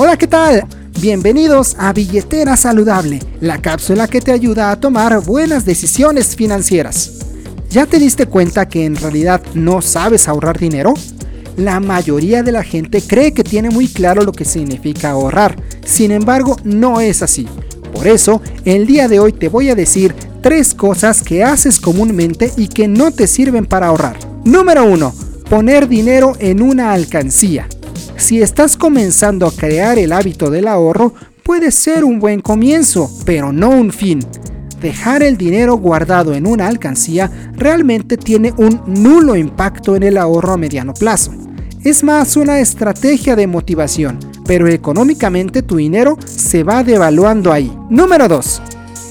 Hola, ¿qué tal? Bienvenidos a Billetera Saludable, la cápsula que te ayuda a tomar buenas decisiones financieras. ¿Ya te diste cuenta que en realidad no sabes ahorrar dinero? La mayoría de la gente cree que tiene muy claro lo que significa ahorrar, sin embargo no es así. Por eso, el día de hoy te voy a decir tres cosas que haces comúnmente y que no te sirven para ahorrar. Número 1. Poner dinero en una alcancía. Si estás comenzando a crear el hábito del ahorro, puede ser un buen comienzo, pero no un fin. Dejar el dinero guardado en una alcancía realmente tiene un nulo impacto en el ahorro a mediano plazo. Es más una estrategia de motivación, pero económicamente tu dinero se va devaluando ahí. Número 2.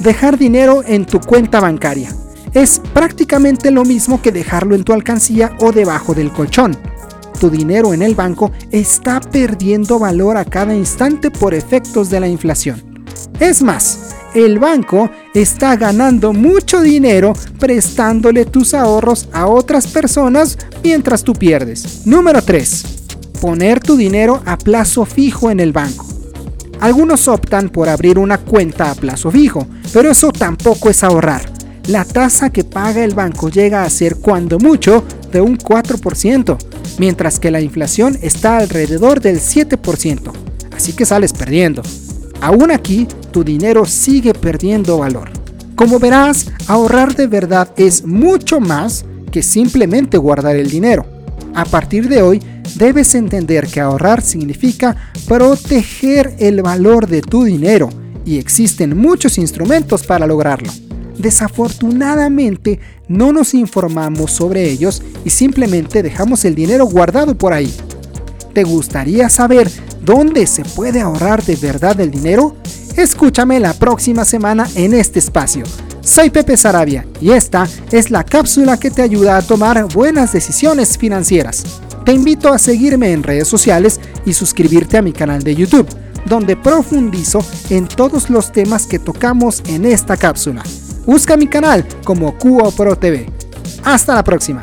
Dejar dinero en tu cuenta bancaria. Es prácticamente lo mismo que dejarlo en tu alcancía o debajo del colchón tu dinero en el banco está perdiendo valor a cada instante por efectos de la inflación. Es más, el banco está ganando mucho dinero prestándole tus ahorros a otras personas mientras tú pierdes. Número 3. Poner tu dinero a plazo fijo en el banco. Algunos optan por abrir una cuenta a plazo fijo, pero eso tampoco es ahorrar. La tasa que paga el banco llega a ser cuando mucho de un 4%, mientras que la inflación está alrededor del 7%, así que sales perdiendo. Aún aquí, tu dinero sigue perdiendo valor. Como verás, ahorrar de verdad es mucho más que simplemente guardar el dinero. A partir de hoy, debes entender que ahorrar significa proteger el valor de tu dinero y existen muchos instrumentos para lograrlo. Desafortunadamente no nos informamos sobre ellos y simplemente dejamos el dinero guardado por ahí. ¿Te gustaría saber dónde se puede ahorrar de verdad el dinero? Escúchame la próxima semana en este espacio. Soy Pepe Sarabia y esta es la cápsula que te ayuda a tomar buenas decisiones financieras. Te invito a seguirme en redes sociales y suscribirte a mi canal de YouTube, donde profundizo en todos los temas que tocamos en esta cápsula. Busca mi canal como QO Pro TV. Hasta la próxima.